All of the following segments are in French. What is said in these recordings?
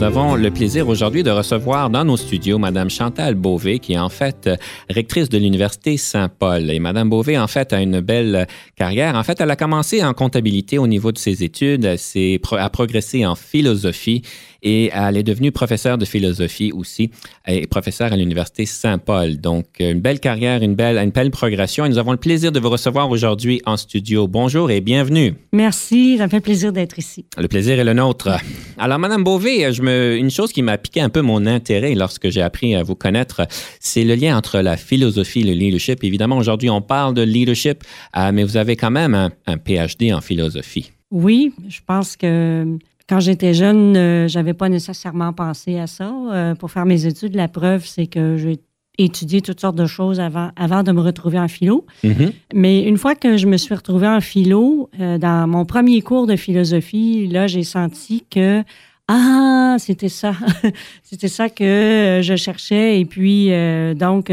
Nous avons le plaisir aujourd'hui de recevoir dans nos studios Madame Chantal Beauvais, qui est en fait rectrice de l'Université Saint-Paul. Et Madame Beauvais, en fait, a une belle carrière. En fait, elle a commencé en comptabilité au niveau de ses études, elle a progressé en philosophie et elle est devenue professeure de philosophie aussi et professeure à l'Université Saint-Paul. Donc, une belle carrière, une belle, une belle progression et nous avons le plaisir de vous recevoir aujourd'hui en studio. Bonjour et bienvenue. Merci, ça me fait plaisir d'être ici. Le plaisir est le nôtre. Alors, Madame Beauvais, je me, une chose qui m'a piqué un peu mon intérêt lorsque j'ai appris à vous connaître, c'est le lien entre la philosophie et le leadership. Évidemment, aujourd'hui, on parle de leadership, euh, mais vous avez quand même un, un PhD en philosophie. Oui, je pense que quand j'étais jeune, euh, j'avais pas nécessairement pensé à ça. Euh, pour faire mes études, la preuve, c'est que j'ai étudié toutes sortes de choses avant, avant de me retrouver en philo. Mhm. Mais une fois que je me suis retrouvée en philo, euh, dans mon premier cours de philosophie, là, j'ai senti que ah, c'était ça, c'était ça que je cherchais. Et puis, donc,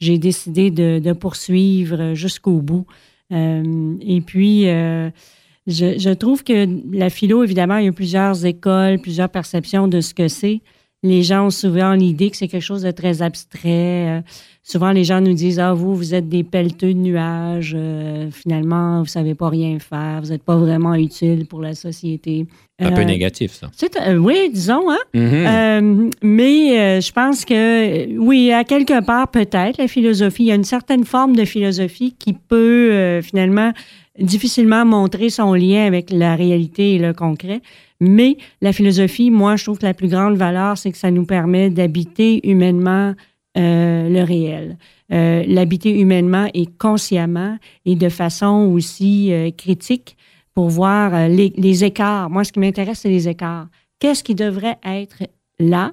j'ai, décidé de, de poursuivre jusqu'au bout. et puis, je, trouve que la philo, évidemment, il y a plusieurs écoles, plusieurs perceptions de ce que c'est. Les gens ont souvent l'idée que c'est quelque chose de très abstrait. Euh, souvent, les gens nous disent Ah, vous, vous êtes des pelleteux de nuages. Euh, finalement, vous ne savez pas rien faire. Vous n'êtes pas vraiment utile pour la société. Un peu euh, négatif, ça. oui, disons. Hein? Mm-hmm. mais je pense que, oui, à quelque part, peut-être, la philosophie, il y a une certaine forme de philosophie qui peut finalement difficilement montrer son lien avec la réalité et le concret. Mais la philosophie, moi, je trouve que la plus grande valeur, c'est que ça nous permet d'habiter humainement euh, le réel. Euh, l'habiter humainement et consciemment et de façon aussi euh, critique pour voir les, les, écarts. Moi, ce qui m'intéresse, c'est les écarts. Qu'est-ce qui devrait être là?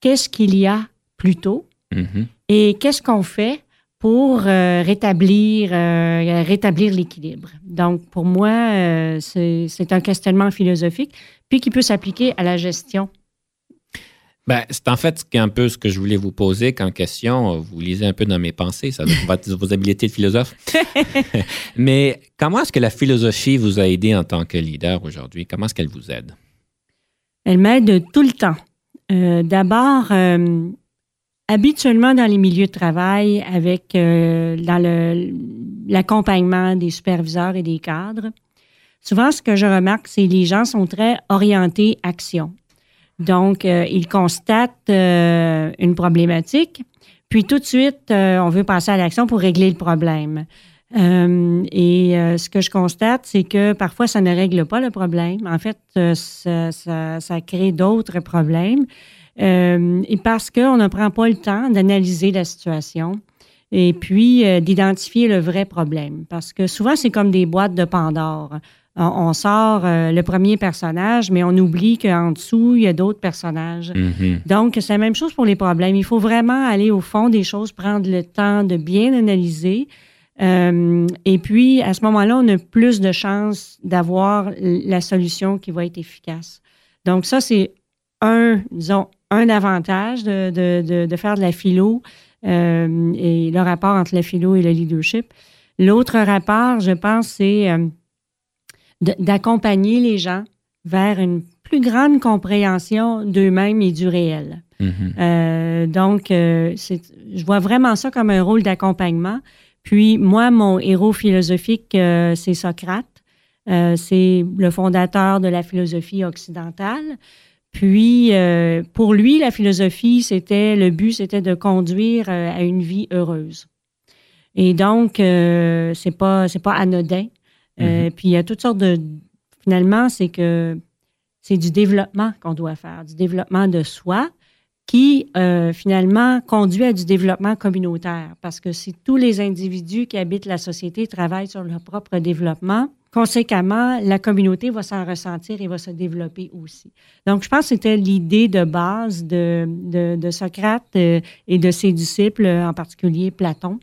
Qu'est-ce qu'il y a plus tôt? Mm-hmm. Et qu'est-ce qu'on fait pour euh, rétablir, euh, rétablir l'équilibre. Donc, pour moi, euh, c'est un questionnement philosophique, puis qui peut s'appliquer à la gestion. Ben, c'est en fait un peu ce que je voulais vous poser comme question. Vous lisez un peu dans mes pensées, ça doit vos habiletés de philosophe. Mais comment est-ce que la philosophie vous a aidé en tant que leader aujourd'hui? Comment est-ce qu'elle vous aide? Elle m'aide tout le temps. D'abord, habituellement dans les milieux de travail avec euh, dans l'accompagnement des superviseurs et des cadres, souvent ce que je remarque, c'est que les gens sont très orientés action. Donc, euh, ils constatent euh, une problématique, puis tout de suite, on veut passer à l'action pour régler le problème. et ce que je constate, c'est que parfois, ça ne règle pas le problème. En fait, ça, ça crée d'autres problèmes. Euh, et parce qu'on ne prend pas le temps d'analyser la situation et puis euh, d'identifier le vrai problème. Parce que souvent, c'est comme des boîtes de Pandore. On, sort euh, le premier personnage, mais on oublie qu'en dessous, il y a d'autres personnages. Mm-hmm. Donc, c'est la même chose pour les problèmes. Il faut vraiment aller au fond des choses, prendre le temps de bien analyser. et puis, à ce moment-là, on a plus de chances d'avoir la solution qui va être efficace. Donc, ça, c'est un, disons, un avantage de, de, de, faire de la philo euh, et le rapport entre la philo et le leadership. L'autre rapport, je pense, c'est euh, d'accompagner les gens vers une plus grande compréhension d'eux-mêmes et du réel. Mm-hmm. Euh, donc, je vois vraiment ça comme un rôle d'accompagnement. Puis, moi, mon héros philosophique, c'est Socrate. c'est le fondateur de la philosophie occidentale. Puis, euh, pour lui, la philosophie, c'était le but, c'était de conduire euh, à une vie heureuse. Et donc, euh, c'est pas c'est pas anodin. Mm-hmm. Puis il y a toutes sortes de. Finalement, c'est que c'est du développement qu'on doit faire, du développement de soi, qui finalement conduit à du développement communautaire. Parce que si tous les individus qui habitent la société travaillent sur leur propre développement, conséquemment, la communauté va s'en ressentir et va se développer aussi. Donc, je pense que c'était l'idée de base de, Socrate euh, et de ses disciples, en particulier Platon.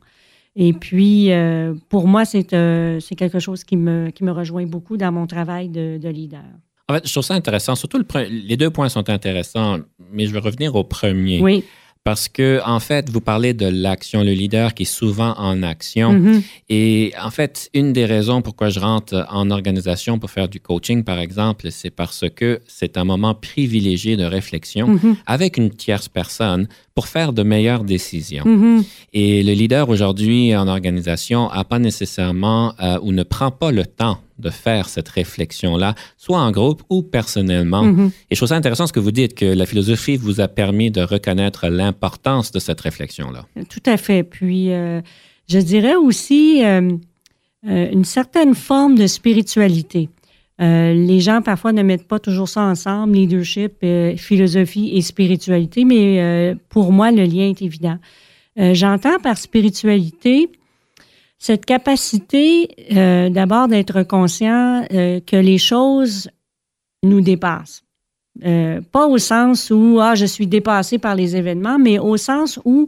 Et puis, euh, pour moi, c'est quelque chose qui me, rejoint beaucoup dans mon travail de leader. En fait, je trouve ça intéressant. Surtout, les deux points sont intéressants, mais je vais revenir au premier. Oui. Parce que, en fait, vous parlez de l'action, le leader qui est souvent en action. Mm-hmm. Et en fait, une des raisons pourquoi je rentre en organisation pour faire du coaching, par exemple, c'est parce que c'est un moment privilégié de réflexion mm-hmm. avec une tierce personne pour faire de meilleures décisions. Mm-hmm. Et le leader aujourd'hui en organisation n'a pas nécessairement euh, ou ne prend pas le temps de faire cette réflexion-là, soit en groupe ou personnellement. Mm-hmm. Et je trouve ça intéressant ce que vous dites, que la philosophie vous a permis de reconnaître l'importance de cette réflexion-là. Tout à fait. Puis, euh, je dirais aussi euh, euh, une certaine forme de spiritualité. les gens parfois ne mettent pas toujours ça ensemble, leadership, philosophie et spiritualité, mais pour moi, le lien est évident. J'entends par spiritualité cette capacité euh, d'abord d'être conscient euh, que les choses nous dépassent. Euh, pas au sens où ah, je suis dépassé par les événements, mais au sens où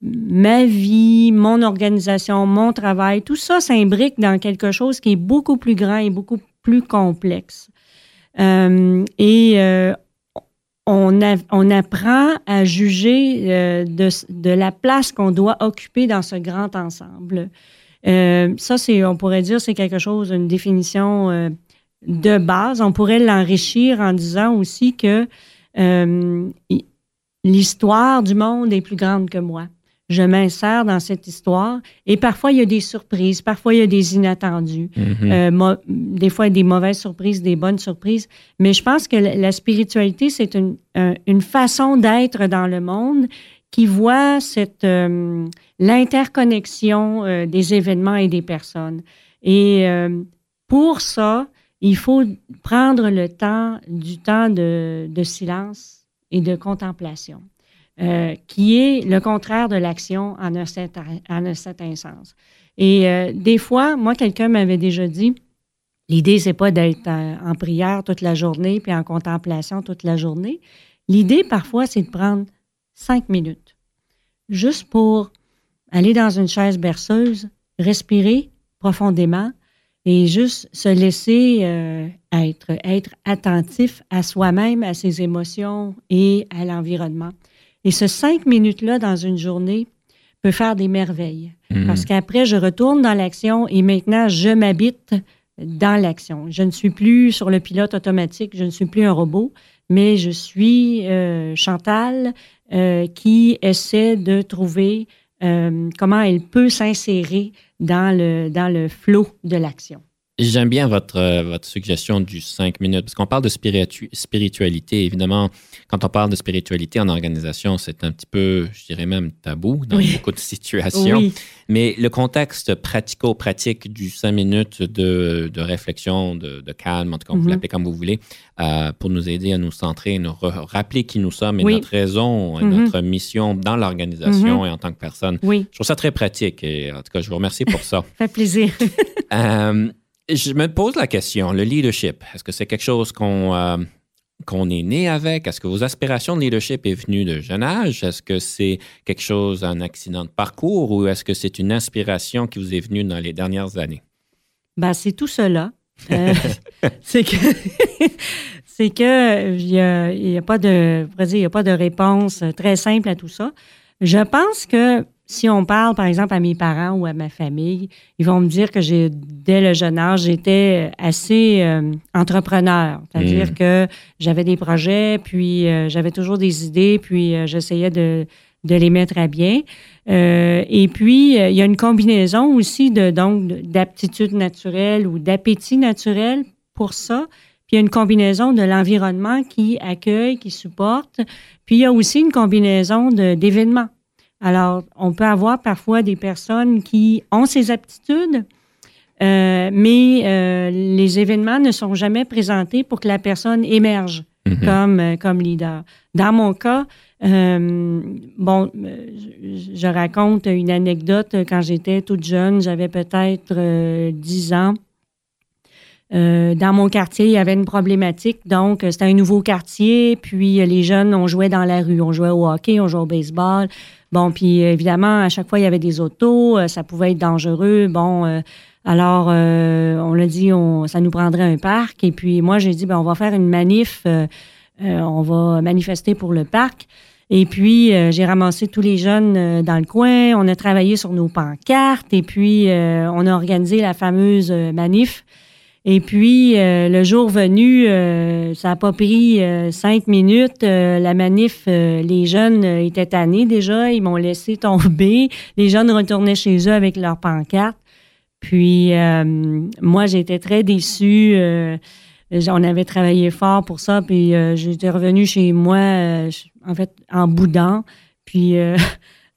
ma vie, mon organisation, mon travail, tout ça s'imbrique dans quelque chose qui est beaucoup plus grand et beaucoup plus complexe. et on, apprend à juger de, la place qu'on doit occuper dans ce grand ensemble. Euh, ça, c'est, on pourrait dire, c'est quelque chose, une définition euh, de base. On pourrait l'enrichir en disant aussi que euh, l'histoire du monde est plus grande que moi. Je m'insère dans cette histoire et parfois il y a des surprises, parfois il y a des inattendus, mm-hmm. des fois des mauvaises surprises, des bonnes surprises. Mais je pense que la, spiritualité, c'est une, une façon d'être dans le monde qui voit cette euh, l'interconnexion euh, des événements et des personnes. Et euh, pour ça, il faut prendre le temps du temps de, de silence et de contemplation, qui est le contraire de l'action en un certain, en un certain sens. Et des fois, moi, quelqu'un m'avait déjà dit, l'idée, c'est pas d'être en prière toute la journée puis en contemplation toute la journée. L'idée, parfois, c'est de prendre cinq minutes, juste pour aller dans une chaise berceuse, respirer profondément et juste se laisser euh, être, être attentif à soi-même, à ses émotions et à l'environnement. Et ce cinq minutes-là dans une journée peut faire des merveilles. Mhm. Parce qu'après, je retourne dans l'action et maintenant, je m'habite dans l'action. Je ne suis plus sur le pilote automatique, je ne suis plus un robot, mais je suis euh, Chantal euh, qui essaie de trouver euh, comment elle peut s'insérer dans le, dans le flot de l'action. J'aime bien votre, euh, votre suggestion du 5 minutes, parce qu'on parle de spiritualité. Évidemment, quand on parle de spiritualité en organisation, c'est un petit peu, je dirais même tabou dans beaucoup de situations. Mais le contexte pratico-pratique du 5 minutes de, de réflexion, de, de, calme, en tout cas, vous mm-hmm. l'appelez comme vous voulez, euh, pour nous aider à nous centrer, nous rappeler qui nous sommes et notre raison et mm-hmm. notre mission dans l'organisation mm-hmm. et en tant que personne. Oui. Je trouve ça très pratique et en tout cas, je vous remercie pour ça. ça fait plaisir. euh, je me pose la question, le leadership, est-ce que c'est quelque chose qu'on euh, est né avec? Est-ce que vos aspirations de leadership est venue de jeune âge? Est-ce que c'est quelque chose, un accident de parcours ou est-ce que c'est une inspiration qui vous est venue dans les dernières années? Ben, c'est tout cela. Euh, c'est que c'est que il y a, y a, pas de y a pas de réponse très simple à tout ça. Je pense que si on parle, par exemple, à mes parents ou à ma famille, ils vont me dire que j'ai, dès le jeune âge, j'étais assez euh, entrepreneur. C'est-à-dire Mm. que j'avais des projets, puis euh, j'avais toujours des idées, puis euh, j'essayais de, de les mettre à bien. Euh, et puis, il y a une combinaison aussi de, donc, d'aptitude naturelle ou d'appétit naturel pour ça. Puis il y a une combinaison de l'environnement qui accueille, qui supporte. Puis il y a aussi une combinaison d'événements. Alors, on peut avoir parfois des personnes qui ont ces aptitudes, euh, mais euh, les événements ne sont jamais présentés pour que la personne émerge Mhm. comme, euh, comme leader. Dans mon cas, euh, bon, euh, je, je raconte une anecdote. Quand j'étais toute jeune, j'avais peut-être euh, 10 ans. Dans mon quartier, il y avait une problématique. Donc, c'était un nouveau quartier. Puis, les jeunes, on jouait dans la rue. On jouait au hockey, on jouait au baseball. Bon, puis évidemment, à chaque fois, il y avait des autos. ça pouvait être dangereux. Bon, alors, on l'a dit, on, ça nous prendrait un parc. Et puis, moi, j'ai dit, ben, on va faire une manif. on va manifester pour le parc. Et puis, euh, j'ai ramassé tous les jeunes euh, dans le coin. On a travaillé sur nos pancartes et puis euh, on a organisé la fameuse manif. Et puis, le jour venu, ça n'a pas pris cinq minutes. la manif, les jeunes étaient tannés déjà. Ils m'ont laissé tomber. Les jeunes retournaient chez eux avec leurs pancartes. Puis, moi, j'étais très déçue. on avait travaillé fort pour ça. Puis, j'étais revenue chez moi en fait, en boudant, puis euh,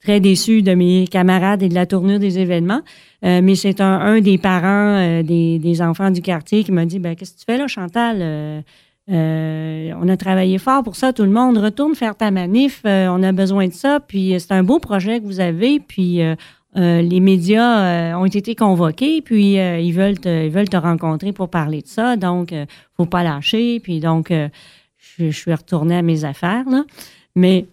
très déçu de mes camarades et de la tournure des événements. Euh, mais c'est un, des parents euh, des, enfants du quartier qui m'a dit ben, Qu'est-ce que tu fais là, Chantal? On a travaillé fort pour ça, tout le monde. Retourne faire ta manif, on a besoin de ça. Puis c'est un beau projet que vous avez. Puis les médias ont été convoqués, puis ils, veulent te, ils veulent te rencontrer pour parler de ça. Donc, faut pas lâcher. Puis donc, je, je, suis retournée à mes affaires. Là. Mais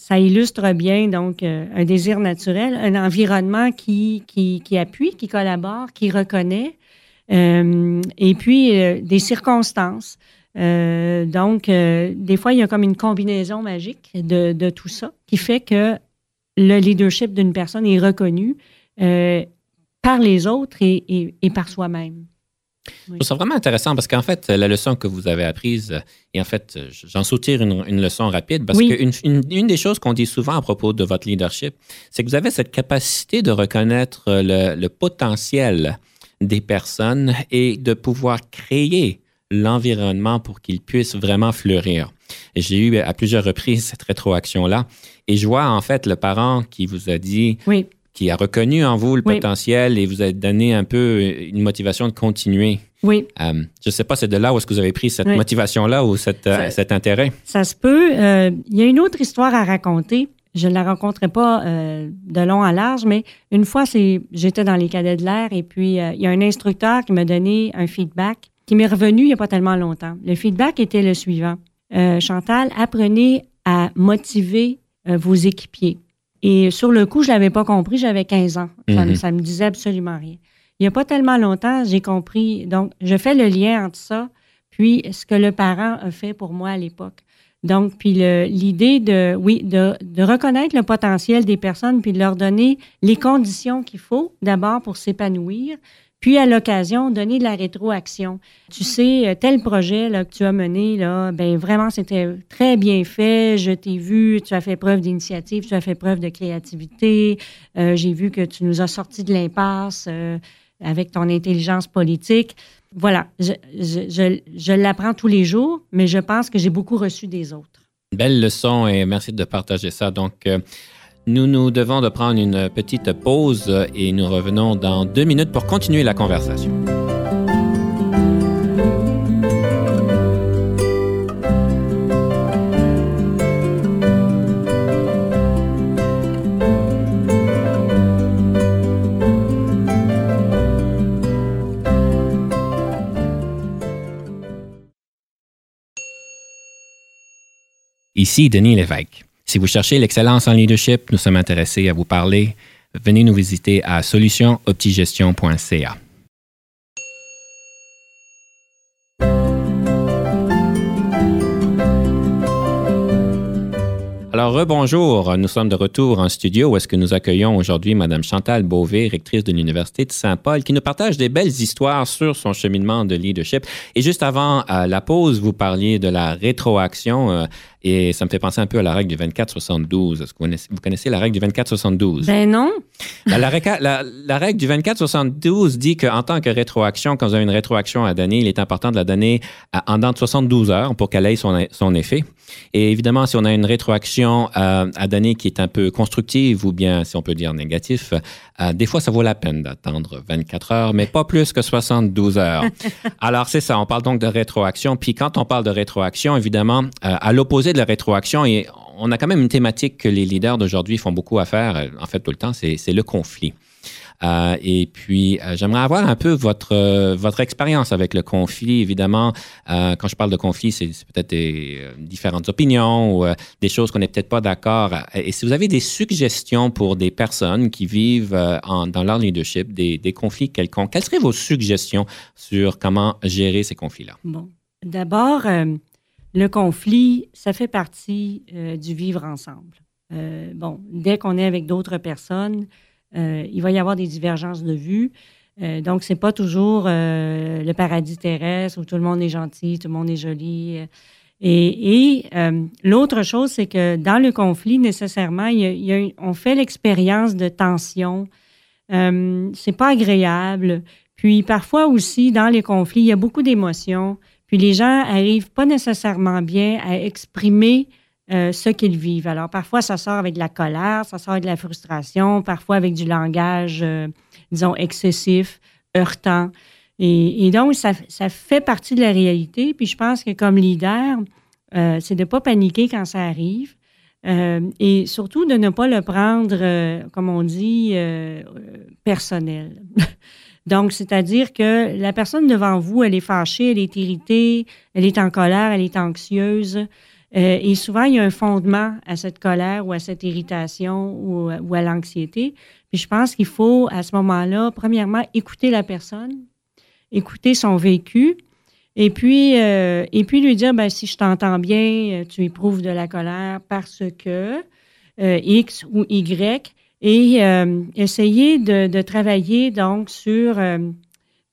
ça illustre bien donc euh, un désir naturel, un environnement qui, qui, qui appuie, qui collabore, qui reconnaît, euh, et puis euh, des circonstances. donc, des fois, il y a comme une combinaison magique de, de tout ça qui fait que le leadership d'une personne est reconnu par les autres et, et, et par soi-même. Je trouve ça vraiment intéressant parce qu'en fait, la leçon que vous avez apprise, et en fait, j'en soutire une, une, leçon rapide parce qu'une une, des choses qu'on dit souvent à propos de votre leadership, c'est que vous avez cette capacité de reconnaître le, le potentiel des personnes et de pouvoir créer l'environnement pour qu'ils puissent vraiment fleurir. J'ai eu à plusieurs reprises cette rétroaction-là et je vois en fait le parent qui vous a dit oui qui a reconnu en vous le potentiel et vous a donné un peu une motivation de continuer. Oui. Euh, je ne sais pas, c'est de là où est-ce que vous avez pris cette motivation-là ou cette, euh, cet intérêt? Ça se peut. Euh, il y a une autre histoire à raconter. Je ne la rencontrais pas de long à large, mais une fois, j'étais dans les cadets de l'air et puis il y a un instructeur qui m'a donné un feedback qui m'est revenu il n'y a pas tellement longtemps. Le feedback était le suivant. Chantal, apprenez à motiver vos équipiers. Et sur le coup, je l'avais pas compris, j'avais 15 ans. Ça, ne mhm. me disait absolument rien. Il n'y a pas tellement longtemps, j'ai compris. Donc, je fais le lien entre ça, puis ce que le parent a fait pour moi à l'époque. Donc, puis l'idée de, oui, de, de, reconnaître le potentiel des personnes, puis de leur donner les conditions qu'il faut, d'abord pour s'épanouir, puis, à l'occasion, donner de la rétroaction. Tu sais, euh, tel projet que tu as mené, là, ben vraiment, c'était très bien fait. Je t'ai vu, tu as fait preuve d'initiative, tu as fait preuve de créativité. Euh, j'ai vu que tu nous as sorti de l'impasse euh, avec ton intelligence politique. Voilà, je, je, je l'apprends tous les jours, mais je pense que j'ai beaucoup reçu des autres. Belle leçon et merci de partager ça. Donc, nous nous devons de prendre une petite pause et nous revenons dans deux minutes pour continuer la conversation. Ici Denis Lévesque. Si vous cherchez l'excellence en leadership, nous sommes intéressés à vous parler. Venez nous visiter à solutionoptigestion.ca. Alors, rebonjour. Nous sommes de retour en studio où est-ce que nous accueillons aujourd'hui Mme Chantal Beauvais, rectrice de l'Université de Saint-Paul, qui nous partage des belles histoires sur son cheminement de leadership. Et juste avant la pause, vous parliez de la rétroaction. Euh, et ça me fait penser un peu à la règle du 24-72. Est-ce que vous connaissez, la règle du 24-72? Ben non. la, la, règle du 24-72 dit qu'en tant que rétroaction, quand vous avez une rétroaction à donner, il est important de la donner en dans de 72 heures pour qu'elle ait son, son, effet. Et évidemment, si on a une rétroaction euh, à donner qui est un peu constructive ou bien, si on peut dire, négatif, euh, des fois, ça vaut la peine d'attendre 24 heures, mais pas plus que 72 heures. Alors, c'est ça. On parle donc de rétroaction. Puis quand on parle de rétroaction, évidemment, euh, à l'opposé de la rétroaction, et on a quand même une thématique que les leaders d'aujourd'hui font beaucoup à faire, en fait tout le temps, c'est le conflit. et puis, j'aimerais avoir un peu votre, votre expérience avec le conflit. Évidemment, quand je parle de conflit, c'est peut-être des différentes opinions ou des choses qu'on n'est peut-être pas d'accord. Et si vous avez des suggestions pour des personnes qui vivent en, dans leur leadership des, des conflits quelconques, quelles seraient vos suggestions sur comment gérer ces conflits-là? Bon. D'abord, le conflit, ça fait partie euh, du vivre ensemble. Euh, bon, dès qu'on est avec d'autres personnes, euh, il va y avoir des divergences de vues. donc, c'est pas toujours le paradis terrestre où tout le monde est gentil, tout le monde est joli. Et, l'autre chose, c'est que dans le conflit, nécessairement, on fait l'expérience de tension. c'est pas agréable. Puis parfois aussi, dans les conflits, il y a beaucoup d'émotions. Puis les gens arrivent pas nécessairement bien à exprimer euh, ce qu'ils vivent. Alors parfois, ça sort avec de la colère, ça sort avec de la frustration, parfois avec du langage, euh, disons, excessif, heurtant. Et, donc, ça, fait partie de la réalité. Puis je pense que comme leader, euh, c'est de ne pas paniquer quand ça arrive. et surtout de ne pas le prendre, comme on dit, personnel. Donc, c'est-à-dire que la personne devant vous, elle est fâchée, elle est irritée, elle est en colère, elle est anxieuse. Euh, et souvent, il y a un fondement à cette colère ou à cette irritation ou, à l'anxiété. Puis je pense qu'il faut, à ce moment-là, premièrement, écouter la personne, écouter son vécu, et puis, euh, et puis lui dire, ben, si je t'entends bien, tu éprouves de la colère parce que euh, X ou Y, et euh, essayer de, travailler donc sur euh,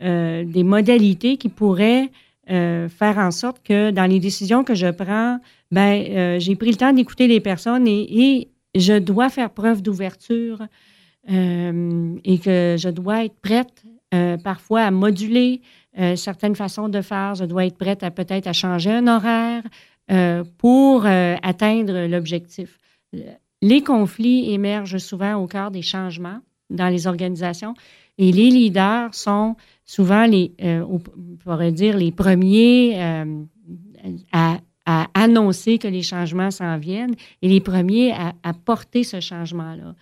euh, des modalités qui pourraient faire en sorte que dans les décisions que je prends, ben j'ai pris le temps d'écouter les personnes et, je dois faire preuve d'ouverture et que je dois être prête parfois à moduler certaines façons de faire. Je dois être prête à peut-être à changer un horaire pour atteindre l'objectif les conflits émergent souvent au cœur des changements dans les organisations et les leaders sont souvent les, euh, on pourrait dire, les premiers euh, à, annoncer que les changements s'en viennent et les premiers à, porter ce changement-là.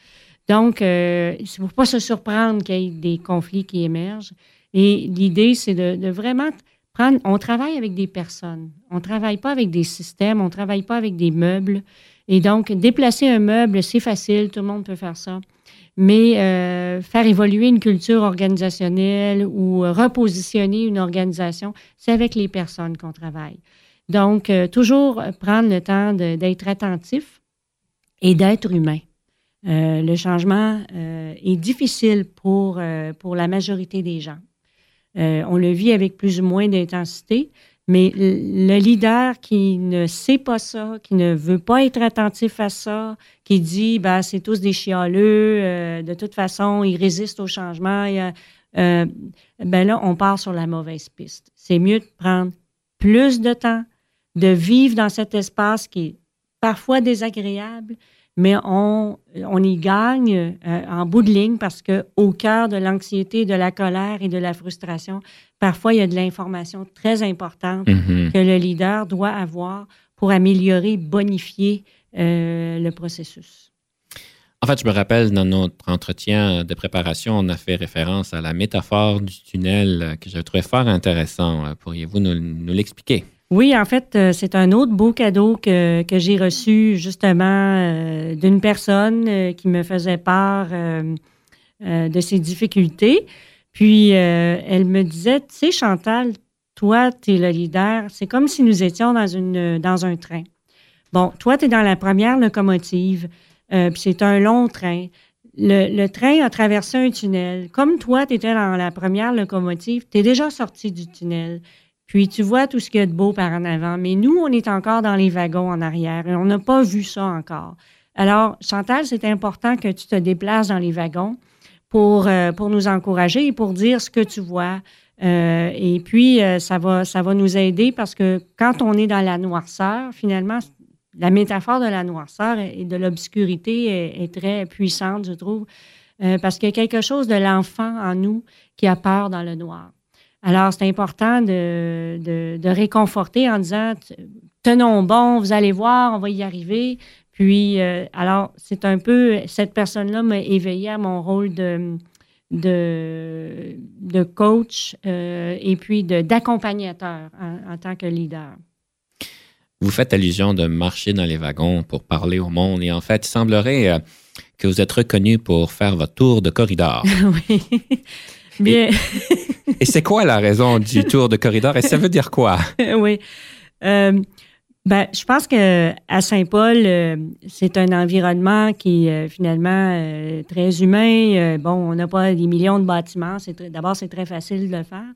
Donc, il ne faut pas se surprendre qu'il y ait des conflits qui émergent. Et l'idée, c'est de, de, vraiment prendre. On travaille avec des personnes. On ne travaille pas avec des systèmes. On ne travaille pas avec des meubles. Et donc, déplacer un meuble, c'est facile, tout le monde peut faire ça. Mais euh, faire évoluer une culture organisationnelle ou repositionner une organisation, c'est avec les personnes qu'on travaille. Donc, euh, toujours prendre le temps d'être attentif et d'être humain. Euh, le changement est difficile pour, pour la majorité des gens. on le vit avec plus ou moins d'intensité, mais le leader qui ne sait pas ça, qui ne veut pas être attentif à ça, qui dit ben c'est tous des chialeux, euh, de toute façon ils résistent au changement, euh, ben là on part sur la mauvaise piste. C'est mieux de prendre plus de temps, de vivre dans cet espace qui est parfois désagréable, mais on, on y gagne euh, en bout de ligne parce que au cœur de l'anxiété, de la colère et de la frustration, parfois il y a de l'information très importante mm-hmm. que le leader doit avoir pour améliorer, bonifier euh, le processus. En fait, je me rappelle dans notre entretien de préparation, on a fait référence à la métaphore du tunnel que je trouvais fort intéressant. Pourriez-vous nous l'expliquer? Oui, en fait, euh, c'est un autre beau cadeau que, que j'ai reçu justement euh, d'une personne qui me faisait part de ses difficultés. Puis, elle me disait, tu sais, Chantal, toi, tu es le leader. C'est comme si nous étions dans, une, dans un train. Bon, toi, tu es dans la première locomotive, puis c'est un long train. Le, le, train a traversé un tunnel. Comme toi, tu étais dans la première locomotive, tu es déjà sorti du tunnel. Puis tu vois tout ce qu'il y a de beau par en avant. Mais nous, on est encore dans les wagons en arrière et on n'a pas vu ça encore. Alors, Chantal, c'est important que tu te déplaces dans les wagons pour, euh, pour nous encourager et pour dire ce que tu vois. Euh, et puis, euh, ça, va, ça va nous aider parce que quand on est dans la noirceur, finalement, la métaphore de la noirceur et de l'obscurité est, très puissante, je trouve, parce qu'il y a quelque chose de l'enfant en nous qui a peur dans le noir. Alors, c'est important de, de, réconforter en disant tenons bon, vous allez voir, on va y arriver. Puis, euh, alors, c'est un peu, cette personne-là m'a éveillé à mon rôle de, de, de coach et puis d'accompagnateur en, en, tant que leader. Vous faites allusion de marcher dans les wagons pour parler au monde et en fait, il semblerait que vous êtes reconnu pour faire votre tour de corridor. oui. Bien. Et, c'est quoi la raison du tour de corridor? Et ça veut dire quoi? oui. Euh, ben, je pense que à Saint-Paul, euh, c'est un environnement qui euh, finalement très humain. bon, on n'a pas des millions de bâtiments. d'abord, c'est très facile de le faire.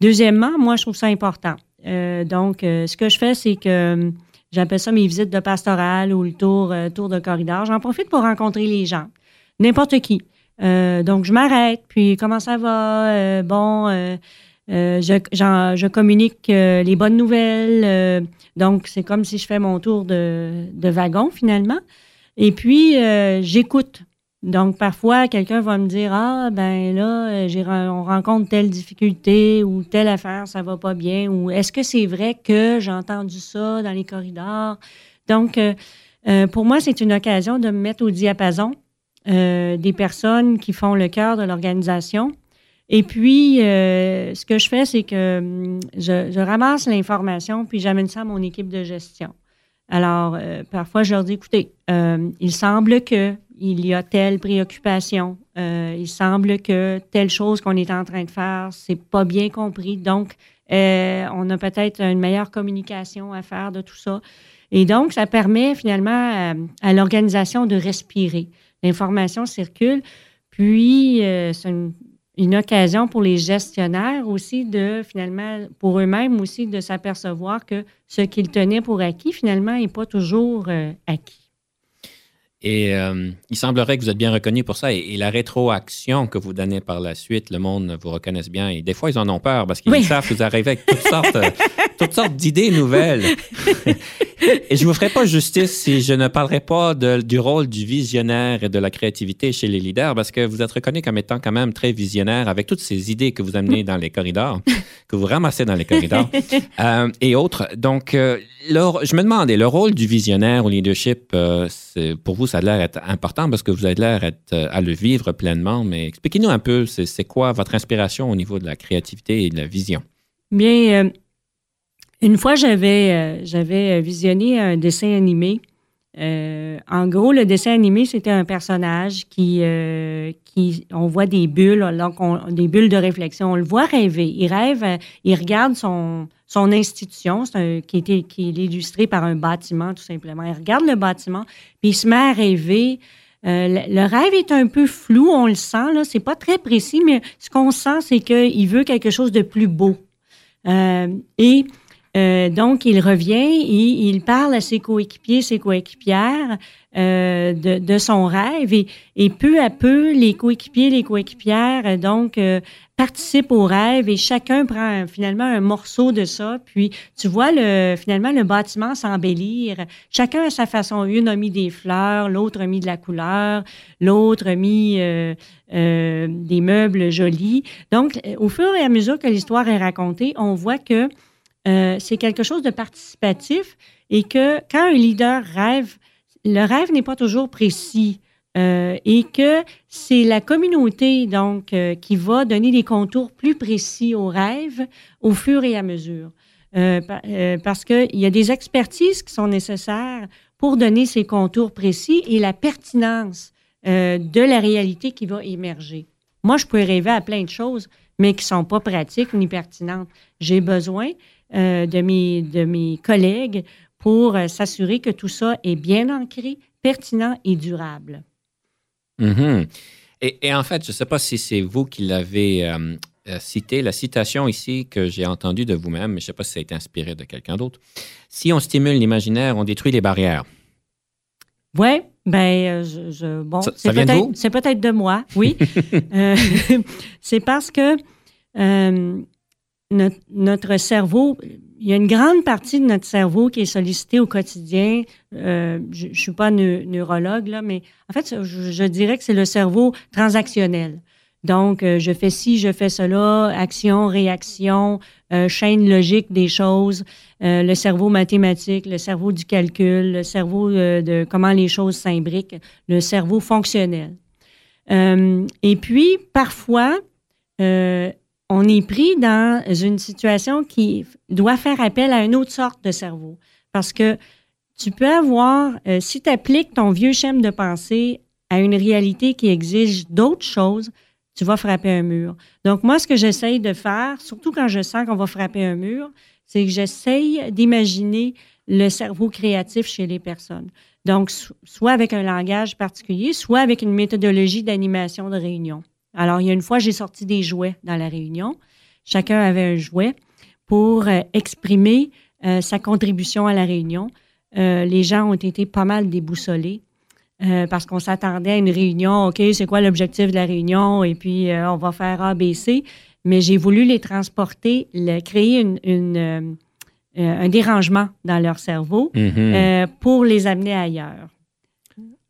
Deuxièmement, moi, je trouve ça important. donc, ce que je fais, c'est que J'appelle ça mes visites de pastoral ou le tour, euh, tour de corridor. J'en profite pour rencontrer les gens, n'importe qui. Euh, donc, je m'arrête, puis comment ça va? Euh, je, je, communique les bonnes nouvelles. donc, c'est comme si je fais mon tour de, de wagon, finalement. Et puis, j'écoute. Donc, parfois, quelqu'un va me dire Ah, ben là, on rencontre telle difficulté ou telle affaire, ça va pas bien. Ou est-ce que c'est vrai que j'ai entendu ça dans les corridors? Donc, euh, euh, pour moi, c'est une occasion de me mettre au diapason euh, des personnes qui font le cœur de l'organisation. Et puis, ce que je fais, c'est que hum, je, je ramasse l'information, puis j'amène ça à mon équipe de gestion. Alors, parfois, je leur dis, écoutez, il semble que il y a telle préoccupation, euh, il semble que telle chose qu'on est en train de faire, c'est pas bien compris. Donc, euh, on a peut-être une meilleure communication à faire de tout ça. Et donc, ça permet finalement à, l'organisation de respirer. L'information circule, puis euh, c'est une, une, occasion pour les gestionnaires aussi de finalement, pour eux-mêmes aussi, de s'apercevoir que ce qu'ils tenaient pour acquis, finalement, n'est pas toujours acquis. Et euh, il semblerait que vous êtes bien reconnu pour ça. Et, la rétroaction que vous donnez par la suite, le monde vous reconnaisse bien. Et des fois, ils en ont peur parce qu'ils savent que vous arrivez avec toutes sortes, toutes sortes d'idées nouvelles. et je ne vous ferai pas justice si je ne parlerai pas du rôle du visionnaire et de la créativité chez les leaders parce que vous êtes reconnu comme étant quand même très visionnaire avec toutes ces idées que vous amenez dans les corridors, que vous ramassez dans les corridors euh, et autres. Donc, euh, je me demandais, le rôle du visionnaire au leadership, pour vous, ça a l'air être important parce que vous avez l'air euh, à le vivre pleinement. Mais expliquez-nous un peu, c'est quoi votre inspiration au niveau de la créativité et de la vision? Bien, euh, une fois, j'avais euh, j'avais visionné un dessin animé. en gros, le dessin animé, c'était un personnage qui, qui, on voit des bulles, des bulles de réflexion. On le voit rêver. Il rêve, il regarde son, son institution, qui, était, qui est illustré par un bâtiment, tout simplement. Il regarde le bâtiment, puis il se met à rêver. Euh, le, rêve est un peu flou, on le sent, là, c'est pas très précis, mais ce qu'on sent, c'est qu'il veut quelque chose de plus beau. Euh, et euh, donc, il revient et il parle à ses coéquipiers, ses coéquipières euh, de, son rêve et, peu à peu, les coéquipiers, les coéquipières, euh, donc, participent au rêve et chacun prend finalement un morceau de ça. Puis, tu vois le, finalement le bâtiment s'embellir. Chacun à sa façon. Une a mis des fleurs, l'autre a mis de la couleur, l'autre a mis des meubles jolis. Donc, au fur et à mesure que l'histoire est racontée, on voit que euh, c'est quelque chose de participatif et que quand un leader rêve, le rêve n'est pas toujours précis. Euh, et que c'est la communauté donc euh, qui va donner des contours plus précis au rêve au fur et à mesure. parce qu'il y a des expertises qui sont nécessaires pour donner ces contours précis et la pertinence de la réalité qui va émerger. Moi, je peux rêver à plein de choses, mais qui ne sont pas pratiques ni pertinentes. J'ai besoin de, mes, de mes collègues pour euh, s'assurer que tout ça est bien ancré, pertinent et durable. Mm-hmm. et, en fait, je ne sais pas si c'est vous qui l'avez euh, cité, la citation ici que j'ai entendue de vous-même, mais je ne sais pas si ça a été inspiré de quelqu'un d'autre. Si on stimule l'imaginaire, on détruit les barrières. Oui, ben, je, bon, c'est peut-être, c'est peut-être de moi, oui. c'est parce que notre, cerveau, il y a une grande partie de notre cerveau qui est sollicitée au quotidien. Euh, je ne suis pas neurologue, là, mais en fait, je, dirais que c'est le cerveau transactionnel. Donc, euh, je fais ci, je fais cela, action, réaction, euh, chaîne logique des choses, le cerveau mathématique, le cerveau du calcul, le cerveau de comment les choses s'imbriquent, le cerveau fonctionnel. Euh, et puis, parfois, euh, on est pris dans une situation qui doit faire appel à une autre sorte de cerveau. Parce que tu peux avoir, euh, si tu appliques ton vieux schéma de pensée à une réalité qui exige d'autres choses, tu vas frapper un mur. Donc, moi, ce que j'essaye de faire, surtout quand je sens qu'on va frapper un mur, c'est que j'essaye d'imaginer le cerveau créatif chez les personnes. Donc, soit avec un langage particulier, soit avec une méthodologie d'animation de réunion. Alors, il y a une fois, j'ai sorti des jouets dans la réunion. Chacun avait un jouet pour euh, exprimer euh, sa contribution à la réunion. Euh, les gens ont été pas mal déboussolés parce qu'on s'attendait à une réunion. OK, c'est quoi l'objectif de la réunion? Et puis, on va faire A, B, C. Mais j'ai voulu les transporter, créer une, un dérangement dans leur cerveau mm-hmm. pour les amener ailleurs.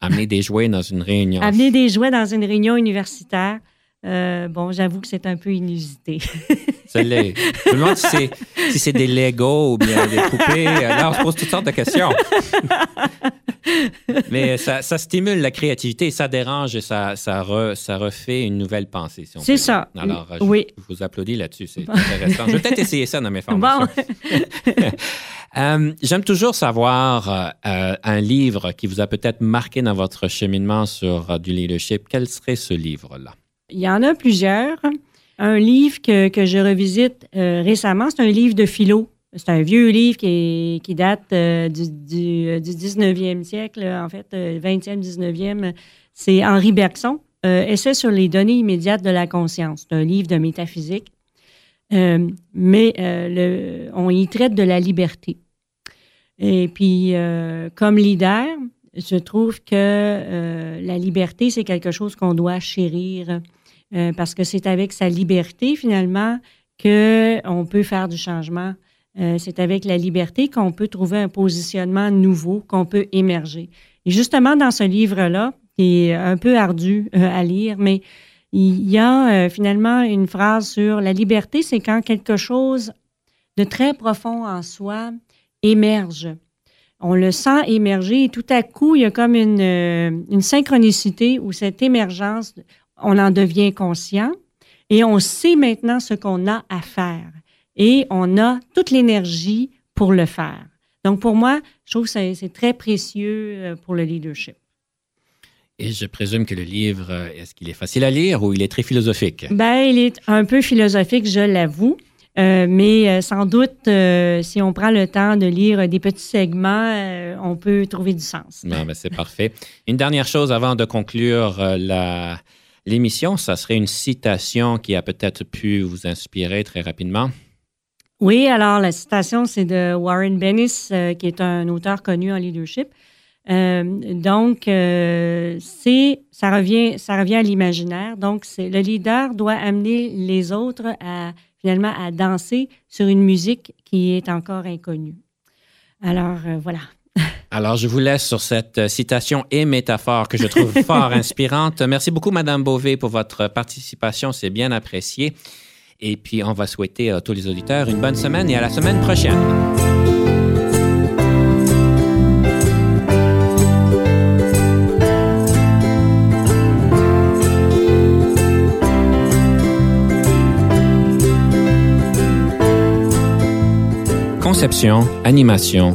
Amener des jouets dans une réunion. Amener des jouets dans une réunion universitaire. Euh, bon, j'avoue que c'est un peu inusité. Je me demande si c'est, des Legos ou bien des poupées. Là, on se pose toutes sortes de questions. Mais ça, stimule la créativité, ça dérange et ça, ça, refait une nouvelle pensée. c'est ça. Alors, je, oui. je vous applaudis là-dessus. C'est intéressant. Je vais peut-être essayer ça dans mes formations. Euh, j'aime toujours savoir euh, un livre qui vous a peut-être marqué dans votre cheminement sur du leadership. Quel serait ce livre-là? Il y en a plusieurs. Un livre que, que je revisite euh, récemment, c'est un livre de philo. C'est un vieux livre qui, qui date euh, du, du, du, 19e siècle, en fait, 20e, euh, 19e. C'est Henri Bergson, Essai sur les données immédiates de la conscience. C'est un livre de métaphysique. mais le, on y traite de la liberté. Et puis, comme leader, je trouve que la liberté, c'est quelque chose qu'on doit chérir euh, parce que c'est avec sa liberté, finalement, qu'on peut faire du changement. Euh, c'est avec la liberté qu'on peut trouver un positionnement nouveau, qu'on peut émerger. Et justement, dans ce livre-là, qui est un peu ardu euh, à lire, mais il y a finalement une phrase sur la liberté, c'est quand quelque chose de très profond en soi émerge. On le sent émerger et tout à coup, il y a comme une, une synchronicité où cette émergence, on en devient conscient et on sait maintenant ce qu'on a à faire et on a toute l'énergie pour le faire. Donc, pour moi, je trouve que c'est très précieux euh, pour le leadership. Et je présume que le livre, euh, est-ce qu'il est facile à lire ou il est très philosophique? Ben, il est un peu philosophique, je l'avoue. Euh, mais sans doute, si on prend le temps de lire des petits segments, on peut trouver du sens. Non, ben c'est parfait. Une dernière chose avant de conclure la, l'émission, ça serait une citation qui a peut-être pu vous inspirer très rapidement. Oui, alors la citation, c'est de Warren Bennis, euh, qui est un auteur connu en leadership. Euh, donc, euh, c'est ça revient, ça revient à l'imaginaire. Donc, c'est le leader doit amener les autres à finalement à danser sur une musique qui est encore inconnue. Alors, voilà. Alors, je vous laisse sur cette euh, citation et métaphore que je trouve fort inspirante. Merci beaucoup, Madame Beauvais, pour votre participation. C'est bien apprécié. Et puis, on va souhaiter à tous les auditeurs une bonne semaine et à la semaine prochaine. Conception, animation,